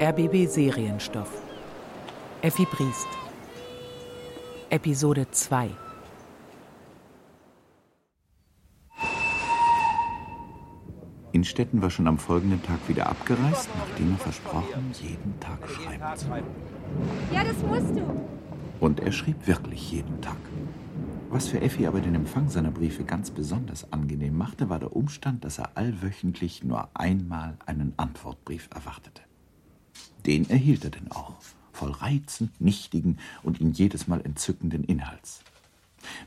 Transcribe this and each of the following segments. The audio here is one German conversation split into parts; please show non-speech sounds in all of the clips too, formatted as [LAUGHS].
RBB Serienstoff. Effi Briest. Episode 2. Innstetten war schon am folgenden Tag wieder abgereist, nachdem er versprochen, jeden Tag schreiben zu. Ja, das musst du. Und er schrieb wirklich jeden Tag. Was für Effi aber den Empfang seiner Briefe ganz besonders angenehm machte, war der Umstand, dass er allwöchentlich nur einmal einen Antwortbrief erwartete. Den erhielt er denn auch, voll reizend nichtigen und ihn jedes Mal entzückenden Inhalts.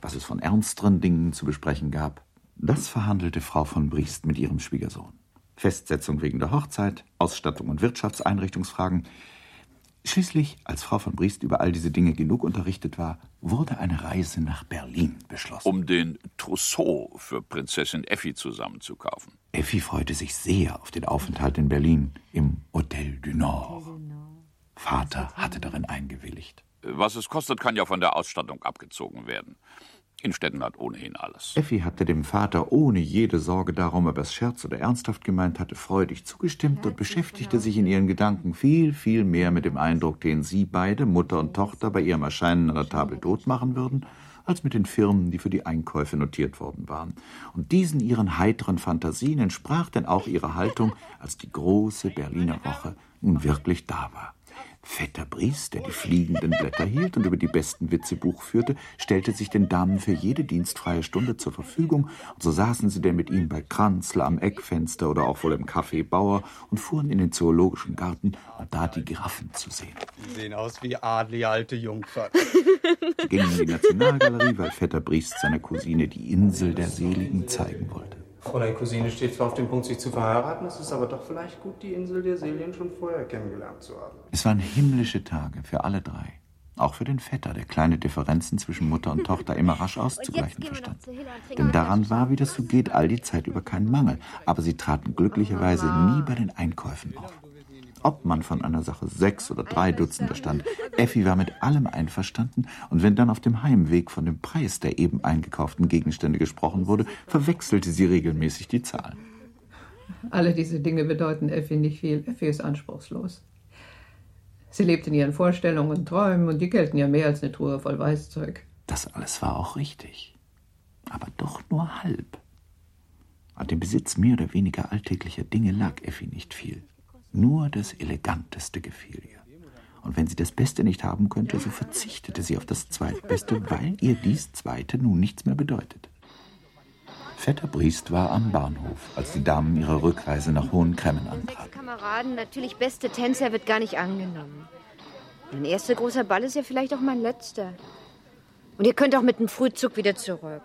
Was es von ernsteren Dingen zu besprechen gab, das verhandelte Frau von Briest mit ihrem Schwiegersohn. Festsetzung wegen der Hochzeit, Ausstattung und Wirtschaftseinrichtungsfragen. Schließlich, als Frau von Briest über all diese Dinge genug unterrichtet war, wurde eine Reise nach Berlin beschlossen. Um den Trousseau für Prinzessin Effi zusammenzukaufen. Effi freute sich sehr auf den Aufenthalt in Berlin im Hotel du Nord. Vater hatte darin eingewilligt. Was es kostet, kann ja von der Ausstattung abgezogen werden. Innstetten hat ohnehin alles. Effi hatte dem Vater ohne jede Sorge darum, ob er es scherz oder ernsthaft gemeint hatte, freudig zugestimmt und beschäftigte sich in ihren Gedanken viel, viel mehr mit dem Eindruck, den sie beide, Mutter und Tochter, bei ihrem Erscheinen an der Table d'hôte machen würden, als mit den Firmen, die für die Einkäufe notiert worden waren. Und diesen ihren heiteren Fantasien entsprach denn auch ihre Haltung, als die große Berliner Woche nun wirklich da war. Vetter Briest, der die fliegenden Blätter hielt und über die besten Witze Buch führte, stellte sich den Damen für jede dienstfreie Stunde zur Verfügung, und so saßen sie denn mit ihm bei Kranzler am Eckfenster oder auch wohl im Café Bauer und fuhren in den Zoologischen Garten, um da die Giraffen zu sehen. Die sehen aus wie adlige alte Jungfern. Sie gingen in die Nationalgalerie, weil Vetter Briest seiner Cousine die Insel der Seligen zeigen wollte. Fräulein Cousine steht zwar auf dem Punkt, sich zu verheiraten, es ist aber doch vielleicht gut, die Insel der Seligen schon vorher kennengelernt zu haben. Es waren himmlische Tage für alle drei. Auch für den Vetter, der kleine Differenzen zwischen Mutter und Tochter immer rasch auszugleichen verstand. Denn daran war, wie das so geht, all die Zeit über kein Mangel. Aber sie traten glücklicherweise nie bei den Einkäufen auf. Ob man von einer Sache sechs oder drei Dutzender stand, Effi war mit allem einverstanden, und wenn dann auf dem Heimweg von dem Preis der eben eingekauften Gegenstände gesprochen wurde, verwechselte sie regelmäßig die Zahlen. Alle diese Dinge bedeuten Effi nicht viel. Effi ist anspruchslos. Sie lebt in ihren Vorstellungen und Träumen und die gelten ja mehr als eine Truhe voll Weißzeug. Das alles war auch richtig. Aber doch nur halb. An dem Besitz mehr oder weniger alltäglicher Dinge lag Effi nicht viel. Nur das Eleganteste gefiel ihr. Und wenn sie das Beste nicht haben könnte, so verzichtete sie auf das Zweitbeste, weil ihr dies Zweite nun nichts mehr bedeutete. Vetter Briest war am Bahnhof, als die Damen ihre Rückreise nach Hohenkremmen antraten. Kameraden, natürlich beste Tänzer, wird gar nicht angenommen. Mein erster großer Ball ist ja vielleicht auch mein letzter. Und ihr könnt auch mit dem Frühzug wieder zurück.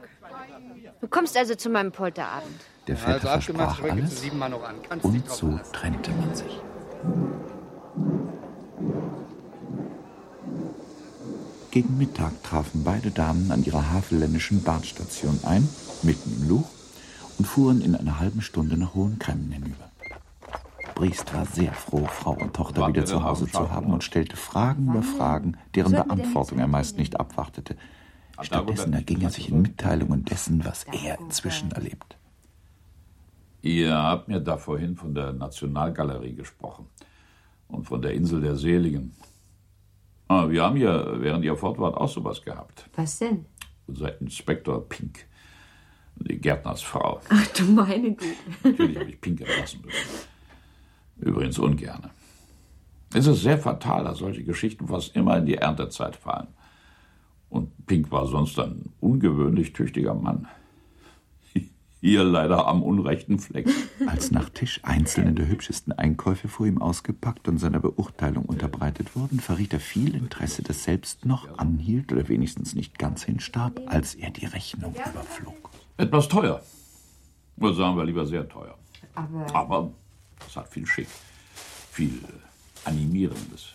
Du kommst also zu meinem Polterabend. Der Vetter Also versprach alles und so trennte man sich. Gegen Mittag trafen beide Damen an ihrer havelländischen Bahnstation ein, mitten im Luch, und fuhren in einer halben Stunde nach Hohenkremmen hinüber. Briest war sehr froh, Frau und Tochter wieder zu Hause zu haben und stellte Fragen über Fragen, deren Beantwortung er meist nicht abwartete. Stattdessen erging er sich in Mitteilungen dessen, was er inzwischen erlebt. Ihr habt mir da vorhin von der Nationalgalerie gesprochen und von der Insel der Seligen. Ah, wir haben ja während ihr fort wart auch sowas gehabt. Was denn? Unser Inspektor Pink, die Gärtnersfrau. Ach du meine Güte. Natürlich habe ich Pink entlassen müssen. Übrigens ungerne. Es ist sehr fatal, dass solche Geschichten fast immer in die Erntezeit fallen. Und Pink war sonst ein ungewöhnlich tüchtiger Mann. Hier leider am unrechten Fleck. Als nach Tisch einzelne der hübschesten Einkäufe vor ihm ausgepackt und seiner Beurteilung unterbreitet wurden, verriet er viel Interesse, das selbst noch anhielt oder wenigstens nicht ganz hinstarb, als er die Rechnung überflog. Etwas teuer. Oder sagen wir lieber sehr teuer. Aber Aber es hat viel Schick. Viel Animierendes.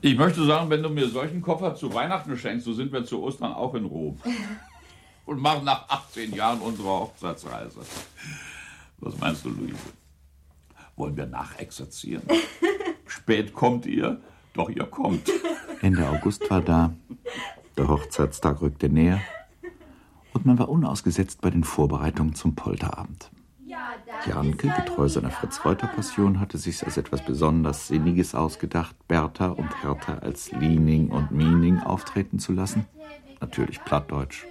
Ich möchte sagen, wenn du mir solchen Koffer zu Weihnachten schenkst, so sind wir zu Ostern auch in Rom. [LAUGHS] Und machen nach 18 Jahren unsere Hochzeitsreise. Was meinst du, Luise? Wollen wir nachexerzieren? [LAUGHS] Spät kommt ihr, doch ihr kommt. Ende August war da, der Hochzeitstag rückte näher und man war unausgesetzt bei den Vorbereitungen zum Polterabend. Janke, getreu seiner Fritz-Reuter-Passion, hatte sich als etwas besonders Sinniges ausgedacht, Bertha und Hertha als Liening und Meaning auftreten zu lassen. Natürlich plattdeutsch.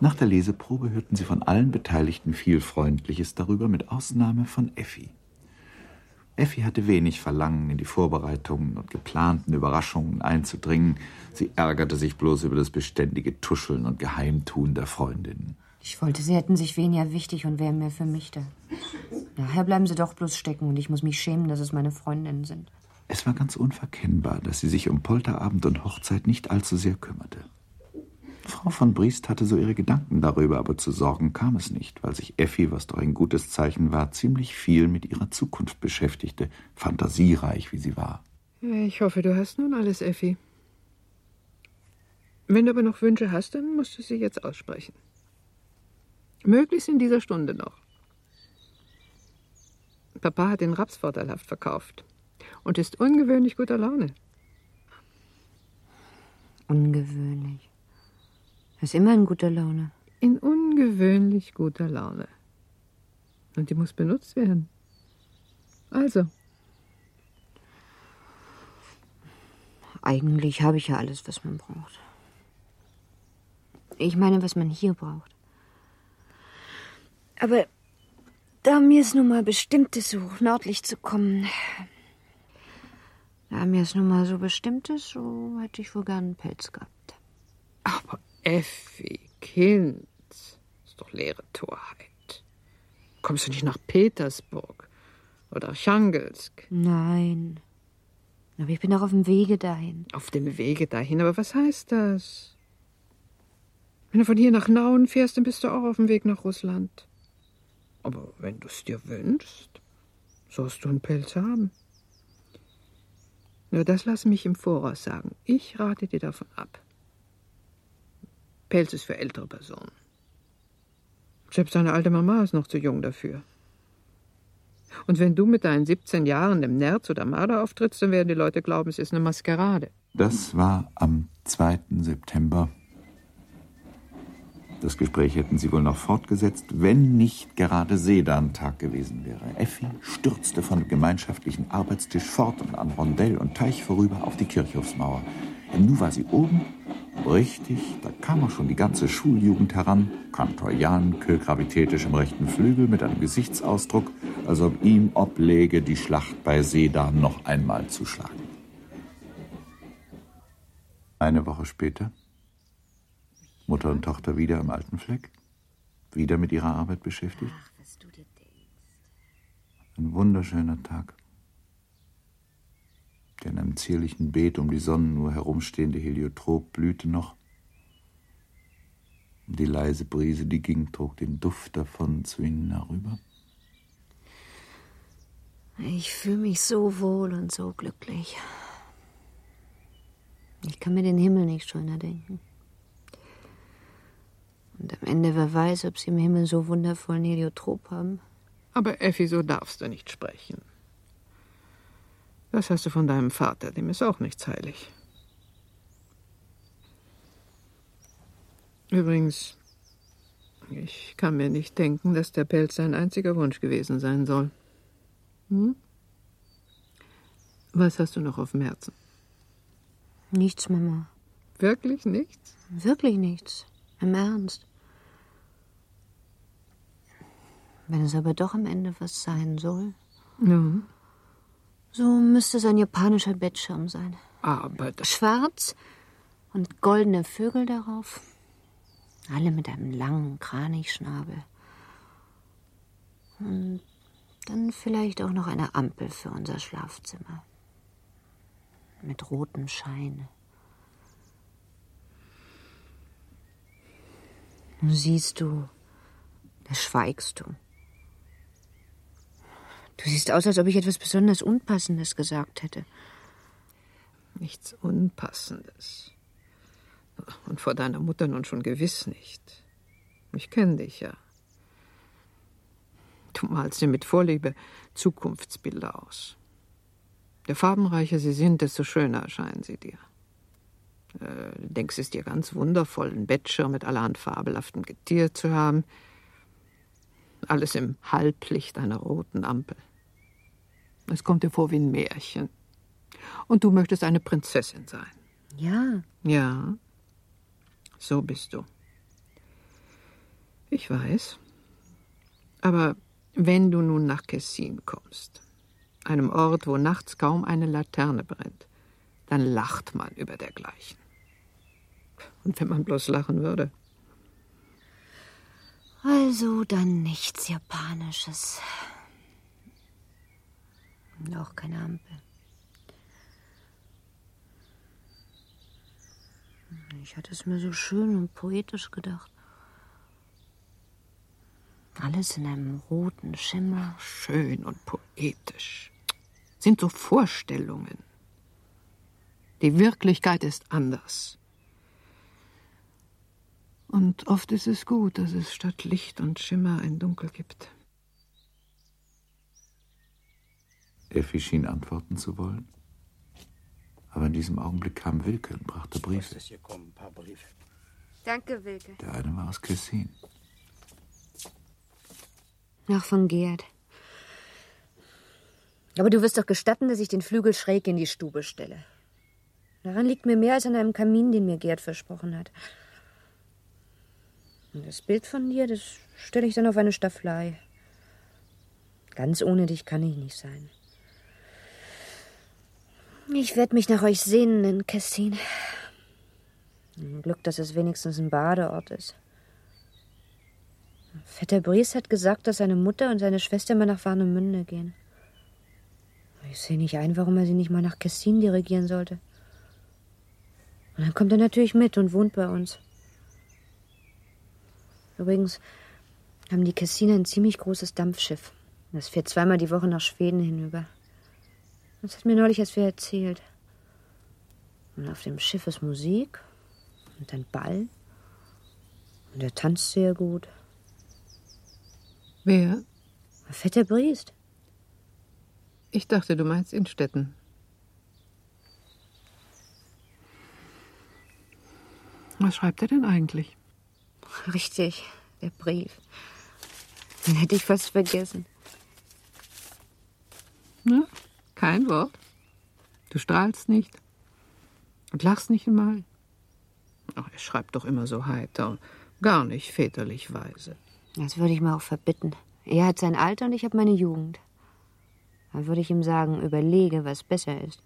Nach der Leseprobe hörten sie von allen Beteiligten viel Freundliches darüber, mit Ausnahme von Effi. Effi hatte wenig Verlangen, in die Vorbereitungen und geplanten Überraschungen einzudringen. Sie ärgerte sich bloß über das beständige Tuscheln und Geheimtun der Freundinnen. Ich wollte, Sie hätten sich weniger wichtig und wären mehr für mich da. Nachher bleiben Sie doch bloß stecken und ich muss mich schämen, dass es meine Freundinnen sind. Es war ganz unverkennbar, dass sie sich um Polterabend und Hochzeit nicht allzu sehr kümmerte. Frau von Briest hatte so ihre Gedanken darüber, aber zu Sorgen kam es nicht, weil sich Effi, was doch ein gutes Zeichen war, ziemlich viel mit ihrer Zukunft beschäftigte, fantasiereich wie sie war. Ich hoffe, du hast nun alles, Effi. Wenn du aber noch Wünsche hast, dann musst du sie jetzt aussprechen. Möglichst in dieser Stunde noch. Papa hat den Raps vorteilhaft verkauft und ist ungewöhnlich guter Laune. Ungewöhnlich. Er ist immer in guter Laune. In ungewöhnlich guter Laune. Und die muss benutzt werden. Also. Eigentlich habe ich ja alles, was man braucht. Ich meine, was man hier braucht. Aber da mir es nun mal bestimmt ist, so nördlich zu kommen, da mir es nun mal so bestimmt ist, so hätte ich wohl gern einen Pelz gehabt. Aber Effi, Kind, ist doch leere Torheit. Kommst du nicht nach Petersburg oder Archangelsk? Nein. Aber ich bin auch auf dem Wege dahin. Auf dem Wege dahin, aber was heißt das? Wenn du von hier nach Nauen fährst, dann bist du auch auf dem Weg nach Russland. Aber wenn du es dir wünschst, sollst du einen Pelz haben. Nur das lass mich im Voraus sagen. Ich rate dir davon ab. Pelz ist für ältere Personen. Selbst deine alte Mama ist noch zu jung dafür. Und wenn du mit deinen 17 Jahren im Nerz oder Marder auftrittst, dann werden die Leute glauben, es ist eine Maskerade. Das war am 2. September das Gespräch hätten sie wohl noch fortgesetzt, wenn nicht gerade Sedantag gewesen wäre. Effi stürzte vom gemeinschaftlichen Arbeitstisch fort und an Rondell und Teich vorüber auf die Kirchhofsmauer. Und nun war sie oben. Richtig, da kam auch schon die ganze Schuljugend heran. Kantor Janke gravitätisch im rechten Flügel mit einem Gesichtsausdruck, als ob ihm obläge, die Schlacht bei Sedan noch einmal zu schlagen. Eine Woche später Mutter und Tochter wieder am alten Fleck, wieder mit ihrer Arbeit beschäftigt. Ach, was du dir denkst. Ein wunderschöner Tag. Der in einem zierlichen Beet um die Sonnenuhr herumstehende Heliotrop blühte noch. Und die leise Brise, die ging, trug den Duft davon zu ihnen herüber. Ich fühle mich so wohl und so glücklich. Ich kann mir den Himmel nicht schöner denken. Und am Ende, wer weiß, ob sie im Himmel so wundervollen Heliotrop haben. Aber Effi, so darfst du nicht sprechen. Das hast du von deinem Vater, dem ist auch nichts heilig. Übrigens, ich kann mir nicht denken, dass der Pelz sein einziger Wunsch gewesen sein soll. Hm? Was hast du noch auf dem Herzen? Nichts, Mama. Wirklich nichts? Wirklich nichts. Im Ernst. Wenn es aber doch am Ende was sein soll, Ja. so müsste es ein japanischer Bettschirm sein. Aber das. Schwarz und goldene Vögel darauf. Alle mit einem langen Kranichschnabel. Und dann vielleicht auch noch eine Ampel für unser Schlafzimmer. Mit rotem Schein. Nun siehst du, da schweigst du. Du siehst aus, als ob ich etwas besonders Unpassendes gesagt hätte. Nichts Unpassendes. Und vor deiner Mutter nun schon gewiss nicht. Ich kenne dich ja. Du malst dir mit Vorliebe Zukunftsbilder aus. Je farbenreicher sie sind, desto schöner erscheinen sie dir. Äh, Du denkst es dir ganz wundervoll, einen Bettschirm mit allerhand fabelhaftem Getier zu haben. Alles im Halblicht einer roten Ampel. Es kommt dir vor wie ein Märchen. Und du möchtest eine Prinzessin sein. Ja. Ja, so bist du. Ich weiß. Aber wenn du nun nach Kessin kommst, einem Ort, wo nachts kaum eine Laterne brennt, dann lacht man über dergleichen. Und wenn man bloß lachen würde. Also dann nichts Japanisches. Und auch keine Ampel. Ich hatte es mir so schön und poetisch gedacht. Alles in einem roten Schimmer. Schön und poetisch. Sind so Vorstellungen. Die Wirklichkeit ist anders. Und oft ist es gut, dass es statt Licht und Schimmer ein Dunkel gibt. Effi schien antworten zu wollen. Aber in diesem Augenblick kam Wilke und brachte Briefe. Danke, Wilke. Der eine war aus Kessin. Ach, von Gerd. Aber du wirst doch gestatten, dass ich den Flügel schräg in die Stube stelle. Daran liegt mir mehr als an einem Kamin, den mir Gerd versprochen hat. Das Bild von dir, das stelle ich dann auf eine Stafflei. Ganz ohne dich kann ich nicht sein. Ich werde mich nach euch sehnen in Kessin. Glück, dass es wenigstens ein Badeort ist. Vetter Bries hat gesagt, dass seine Mutter und seine Schwester mal nach Warnemünde gehen. Ich sehe nicht ein, warum er sie nicht mal nach Kessin dirigieren sollte. Und dann kommt er natürlich mit und wohnt bei uns. Übrigens haben die Kessiner ein ziemlich großes Dampfschiff. Das fährt zweimal die Woche nach Schweden hinüber. Das hat mir neulich erst wer erzählt. Und auf dem Schiff ist Musik und ein Ball. Und er tanzt sehr gut. Wer? Vetter Briest. Ich dachte, du meinst Innstetten. Was schreibt er denn eigentlich? Richtig, der Brief. Den hätte ich fast vergessen. Na, kein Wort. Du strahlst nicht und lachst nicht einmal. Ach, er schreibt doch immer so heiter, gar nicht väterlich weise. Das würde ich mir auch verbitten. Er hat sein Alter und ich habe meine Jugend. Da würde ich ihm sagen, überlege, was besser ist.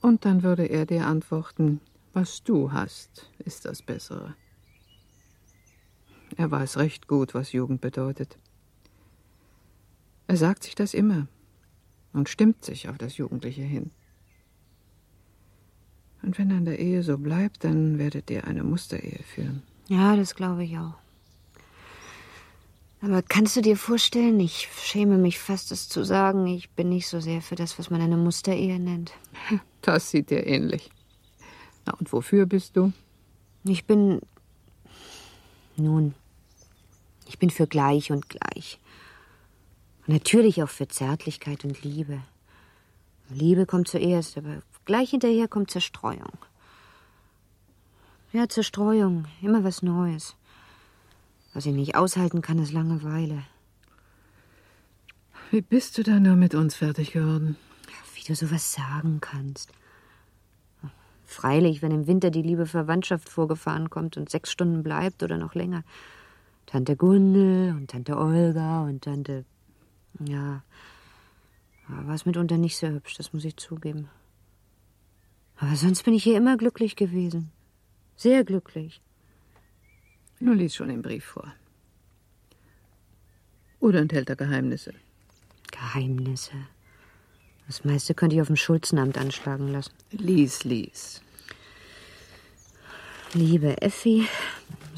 Und dann würde er dir antworten, was du hast, ist das Bessere. Er weiß recht gut, was Jugend bedeutet. Er sagt sich das immer und stimmt sich auf das Jugendliche hin. Und wenn an der Ehe so bleibt, dann werdet ihr eine Musterehe führen. Ja, das glaube ich auch. Aber kannst du dir vorstellen, ich schäme mich fast, es zu sagen, ich bin nicht so sehr für das, was man eine Musterehe nennt. [LAUGHS] Das sieht dir ähnlich. Na, und wofür bist du? Ich bin. Nun, ich bin für gleich und gleich. Und natürlich auch für Zärtlichkeit und Liebe. Liebe kommt zuerst, aber gleich hinterher kommt Zerstreuung. Ja, Zerstreuung, immer was Neues. Was ich nicht aushalten kann, ist Langeweile. Wie bist du da nur mit uns fertig geworden? Wie du sowas sagen kannst. Freilich, wenn im Winter die liebe Verwandtschaft vorgefahren kommt und sechs Stunden bleibt oder noch länger. Tante Gundel und Tante Olga und Tante. Ja. War es mitunter nicht sehr hübsch, das muss ich zugeben. Aber sonst bin ich hier immer glücklich gewesen. Sehr glücklich. Nun lies schon den Brief vor. Oder enthält er Geheimnisse? Geheimnisse. Das meiste könnte ich auf dem Schulzenamt anschlagen lassen. Lies, lies. Liebe Effi,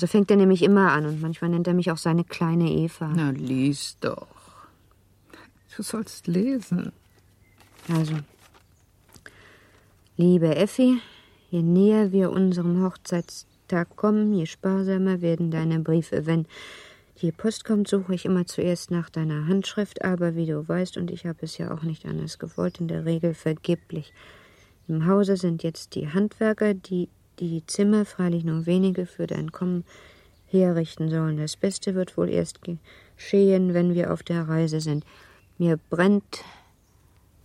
so fängt er nämlich immer an und manchmal nennt er mich auch seine kleine Eva. Na, lies doch. Du sollst lesen. Also, liebe Effi, je näher wir unserem Hochzeitstag kommen, je sparsamer werden deine Briefe. Wenn die Post kommt, suche ich immer zuerst nach deiner Handschrift, aber wie du weißt, und ich habe es ja auch nicht anders gewollt, in der Regel vergeblich. Im Hause sind jetzt die Handwerker, die die Zimmer, freilich nur wenige, für dein Kommen herrichten sollen. Das Beste wird wohl erst geschehen, wenn wir auf der Reise sind. Mir brennt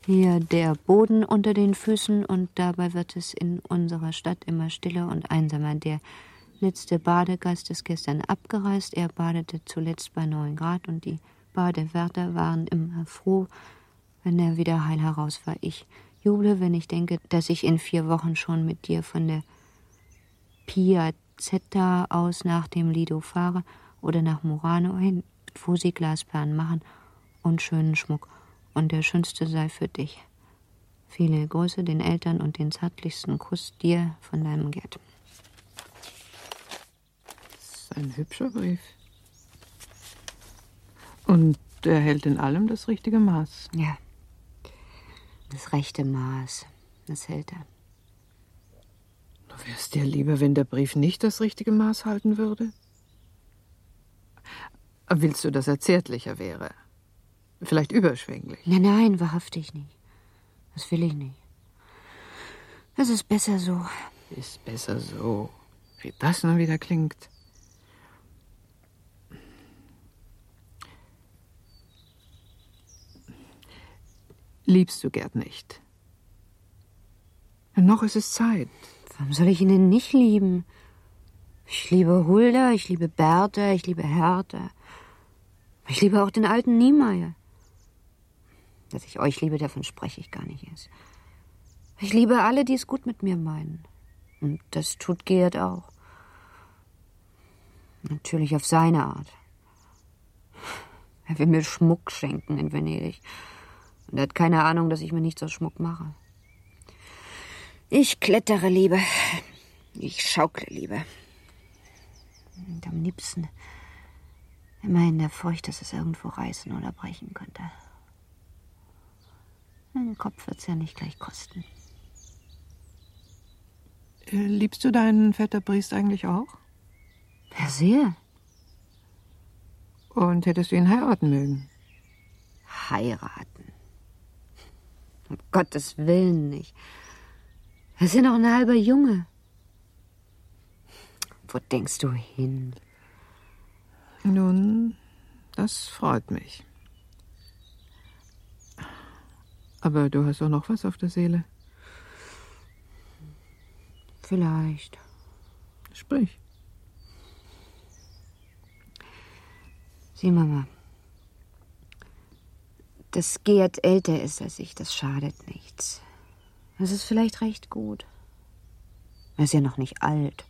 hier der Boden unter den Füßen und dabei wird es in unserer Stadt immer stiller und einsamer. Der letzte Badegast ist gestern abgereist. Er badete zuletzt bei neun Grad und die Badewärter waren immer froh, wenn er wieder heil heraus war. Ich juble, wenn ich denke, dass ich in vier Wochen schon mit dir von der Piazzetta aus nach dem Lido fahre oder nach Murano hin, wo sie Glasperlen machen und schönen Schmuck. Und der schönste sei für dich. Viele Grüße den Eltern und den zärtlichsten Kuss dir von deinem Gerd. Das ist ein hübscher Brief. Und er hält in allem das richtige Maß. Ja. Das rechte Maß. Das hält er. Du wärst dir lieber, wenn der Brief nicht das richtige Maß halten würde? Willst du, dass er zärtlicher wäre? Vielleicht überschwänglich? Nein, nein, wahrhaftig nicht. Das will ich nicht. Es ist besser so. Ist besser so. Wie das nun wieder klingt. Liebst du Gerd nicht? Noch ist es Zeit. Warum soll ich ihn denn nicht lieben? Ich liebe Hulda, ich liebe Bertha, ich liebe Hertha. Ich liebe auch den alten Niemeyer. Dass ich euch liebe, davon spreche ich gar nicht erst. Ich liebe alle, die es gut mit mir meinen. Und das tut Gerd auch. Natürlich auf seine Art. Er will mir Schmuck schenken in Venedig. Und er hat keine Ahnung, dass ich mir nichts aus Schmuck mache. Ich klettere lieber. Ich schaukle lieber. Und am liebsten immer in der Furcht, dass es irgendwo reißen oder brechen könnte. Den Kopf wird's ja nicht gleich kosten. Äh, liebst du deinen Vetter Briest eigentlich auch? Ja, sehr. Und hättest du ihn heiraten mögen? Heiraten. Um Gottes Willen nicht. Er ist ja noch ein halber Junge. Wo denkst du hin? Nun, das freut mich. Aber du hast doch noch was auf der Seele. Vielleicht. Sprich. Sieh, Mama. Dass Gerd älter ist als ich, das schadet nichts. Das ist vielleicht recht gut. Er ist ja noch nicht alt.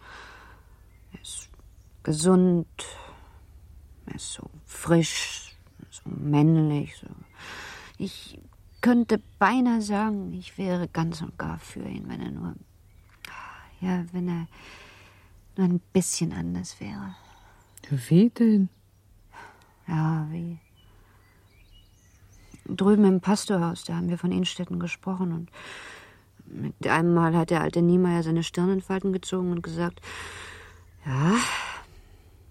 Er ist gesund. Er ist so frisch, so männlich. So. Ich könnte beinahe sagen, ich wäre ganz und gar für ihn, wenn er nur. Ja, wenn er nur ein bisschen anders wäre. Wie denn? Ja, wie? Drüben im Pastorhaus, da haben wir von Innstetten gesprochen und mit einem Mal hat der alte Niemeyer seine Stirn in Falten gezogen und gesagt, ja,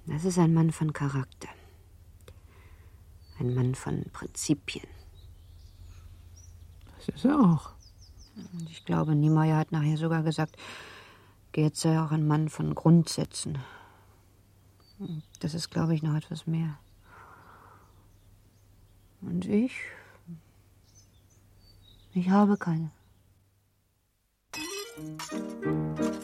das ist ein Mann von Charakter. Ein Mann von Prinzipien. Das ist er auch. Und ich glaube, Niemeyer hat nachher sogar gesagt, Gerd sei auch ein Mann von Grundsätzen. Das ist, glaube ich, noch etwas mehr. Und ich? Ich habe keine.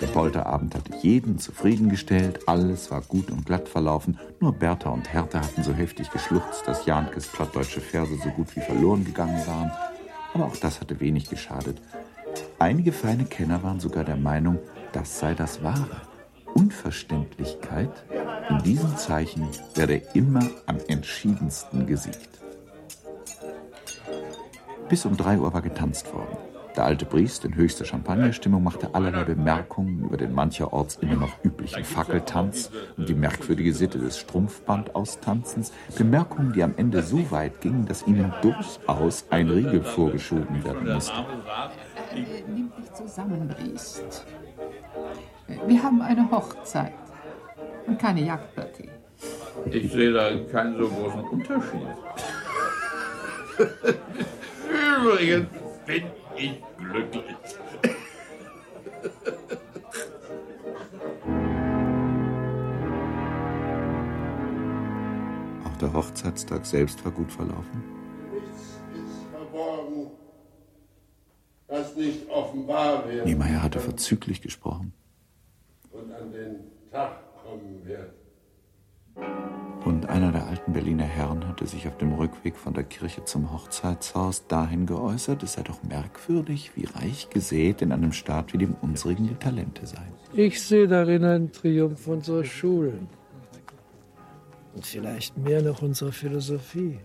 Der Polterabend hatte jeden zufriedengestellt, alles war gut und glatt verlaufen, nur Bertha und Hertha hatten so heftig geschluchzt, dass Jankes plattdeutsche Verse so gut wie verloren gegangen waren. Aber auch das hatte wenig geschadet. Einige feine Kenner waren sogar der Meinung, das sei das Wahre. Unverständlichkeit in diesem Zeichen werde immer am entschiedensten gesiegt. Bis um drei Uhr war getanzt worden. Der alte Priest in höchster Champagnerstimmung machte allerlei Bemerkungen über den mancherorts immer noch üblichen Fackeltanz und die merkwürdige Sitte des Strumpfbandaustanzens. Bemerkungen, die am Ende so weit gingen, dass ihnen durchaus ein Riegel vorgeschoben werden musste. Nimm dich zusammen, Priest. Wir haben eine Hochzeit und keine Jagdpartie. Ich sehe da keinen so großen Unterschied. [LAUGHS] Übrigens bin ich glücklich. Auch der Hochzeitstag selbst war gut verlaufen. Nichts ist verborgen, was nicht offenbar wird. Niemeyer hatte verzüglich gesprochen. Und an den Tag und einer der alten Berliner Herren hatte sich auf dem Rückweg von der Kirche zum Hochzeitshaus dahin geäußert, es sei doch merkwürdig, wie reich gesät in einem Staat wie dem unsrigen die Talente seien. Ich sehe darin einen Triumph unserer Schulen. Und vielleicht mehr noch unserer Philosophie.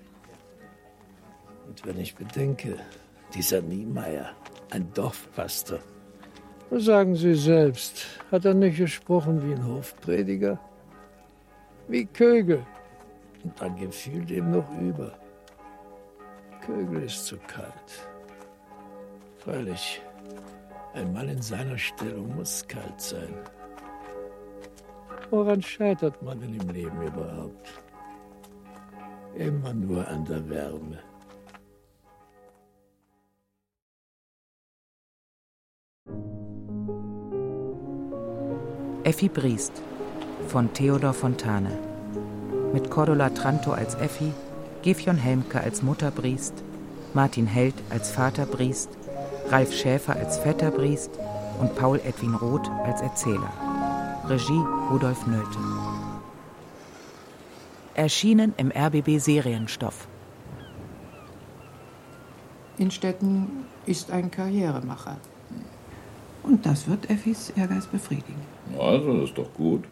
Und wenn ich bedenke, dieser Niemeyer, ein Dorfpastor, sagen Sie selbst, hat er nicht gesprochen wie ein Hofprediger? Wie Kögel. Und dann gefiel dem noch über. Kögel ist zu kalt. Freilich, ein Mann in seiner Stellung muss kalt sein. Woran scheitert man denn im Leben überhaupt? Immer nur an der Wärme. Effi Briest von Theodor Fontane. Mit Cordula Tranto als Effi, Gefjon Helmke als Mutter Briest, Martin Held als Vater Briest, Ralf Schäfer als Vetter Briest und Paul Edwin Roth als Erzähler. Regie Rudolf Nölte. Erschienen im RBB Serienstoff. Innstetten ist ein Karrieremacher. Und das wird Effis Ehrgeiz befriedigen. Also, das ist doch gut.